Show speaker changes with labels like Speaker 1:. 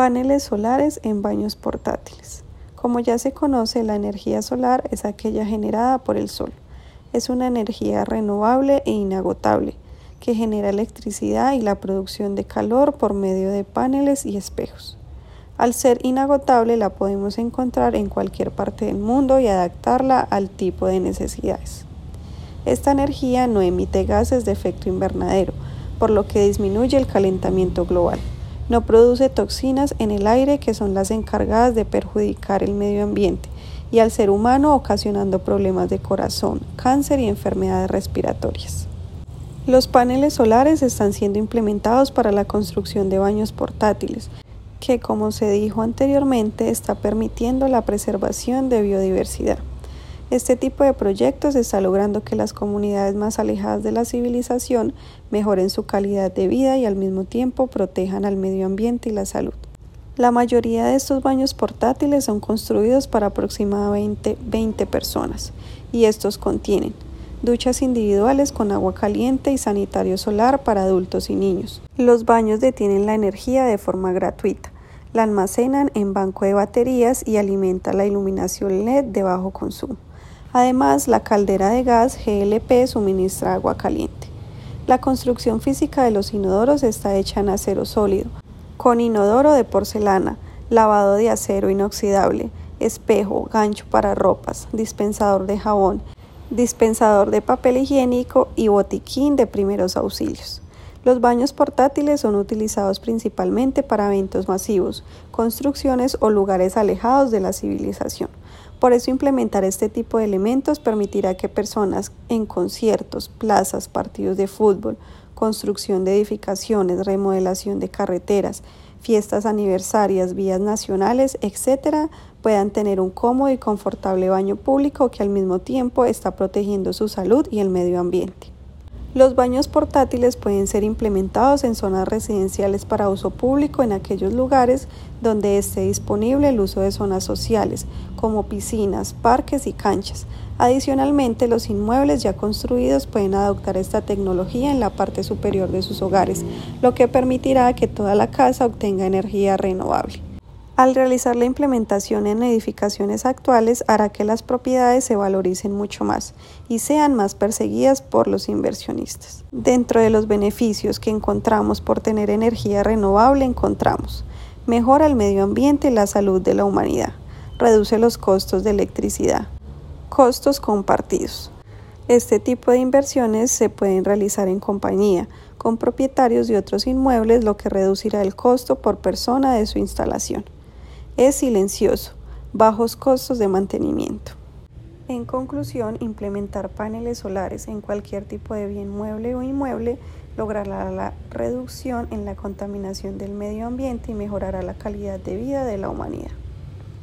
Speaker 1: Paneles solares en baños portátiles. Como ya se conoce, la energía solar es aquella generada por el sol. Es una energía renovable e inagotable que genera electricidad y la producción de calor por medio de paneles y espejos. Al ser inagotable la podemos encontrar en cualquier parte del mundo y adaptarla al tipo de necesidades. Esta energía no emite gases de efecto invernadero, por lo que disminuye el calentamiento global. No produce toxinas en el aire que son las encargadas de perjudicar el medio ambiente y al ser humano ocasionando problemas de corazón, cáncer y enfermedades respiratorias. Los paneles solares están siendo implementados para la construcción de baños portátiles, que como se dijo anteriormente está permitiendo la preservación de biodiversidad. Este tipo de proyectos está logrando que las comunidades más alejadas de la civilización mejoren su calidad de vida y al mismo tiempo protejan al medio ambiente y la salud. La mayoría de estos baños portátiles son construidos para aproximadamente 20 personas y estos contienen duchas individuales con agua caliente y sanitario solar para adultos y niños. Los baños detienen la energía de forma gratuita, la almacenan en banco de baterías y alimenta la iluminación LED de bajo consumo. Además, la caldera de gas GLP suministra agua caliente. La construcción física de los inodoros está hecha en acero sólido, con inodoro de porcelana, lavado de acero inoxidable, espejo, gancho para ropas, dispensador de jabón, dispensador de papel higiénico y botiquín de primeros auxilios. Los baños portátiles son utilizados principalmente para eventos masivos, construcciones o lugares alejados de la civilización. Por eso implementar este tipo de elementos permitirá que personas en conciertos, plazas, partidos de fútbol, construcción de edificaciones, remodelación de carreteras, fiestas aniversarias, vías nacionales, etc., puedan tener un cómodo y confortable baño público que al mismo tiempo está protegiendo su salud y el medio ambiente. Los baños portátiles pueden ser implementados en zonas residenciales para uso público en aquellos lugares donde esté disponible el uso de zonas sociales, como piscinas, parques y canchas. Adicionalmente, los inmuebles ya construidos pueden adoptar esta tecnología en la parte superior de sus hogares, lo que permitirá que toda la casa obtenga energía renovable. Al realizar la implementación en edificaciones actuales hará que las propiedades se valoricen mucho más y sean más perseguidas por los inversionistas. Dentro de los beneficios que encontramos por tener energía renovable encontramos mejora el medio ambiente y la salud de la humanidad, reduce los costos de electricidad, costos compartidos. Este tipo de inversiones se pueden realizar en compañía con propietarios de otros inmuebles, lo que reducirá el costo por persona de su instalación. Es silencioso, bajos costos de mantenimiento. En conclusión, implementar paneles solares en cualquier tipo de bien mueble o inmueble logrará la reducción en la contaminación del medio ambiente y mejorará la calidad de vida de la humanidad.